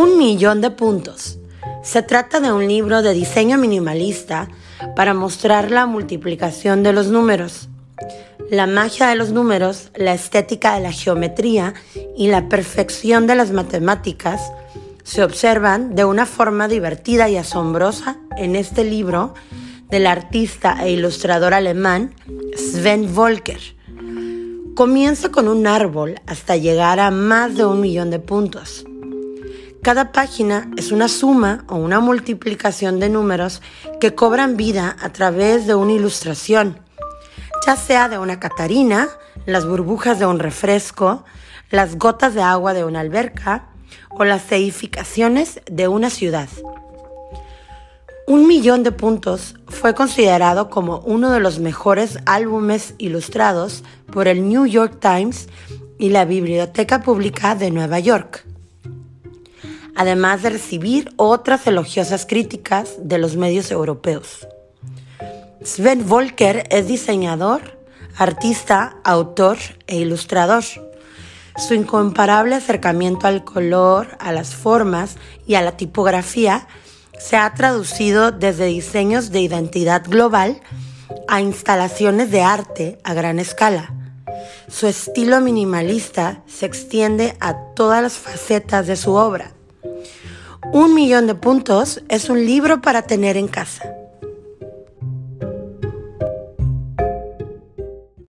Un millón de puntos. Se trata de un libro de diseño minimalista para mostrar la multiplicación de los números, la magia de los números, la estética de la geometría y la perfección de las matemáticas se observan de una forma divertida y asombrosa en este libro del artista e ilustrador alemán Sven Volker. Comienza con un árbol hasta llegar a más de un millón de puntos. Cada página es una suma o una multiplicación de números que cobran vida a través de una ilustración, ya sea de una catarina, las burbujas de un refresco, las gotas de agua de una alberca o las edificaciones de una ciudad. Un millón de puntos fue considerado como uno de los mejores álbumes ilustrados por el New York Times y la Biblioteca Pública de Nueva York además de recibir otras elogiosas críticas de los medios europeos. Sven Volker es diseñador, artista, autor e ilustrador. Su incomparable acercamiento al color, a las formas y a la tipografía se ha traducido desde diseños de identidad global a instalaciones de arte a gran escala. Su estilo minimalista se extiende a todas las facetas de su obra un millón de puntos es un libro para tener en casa.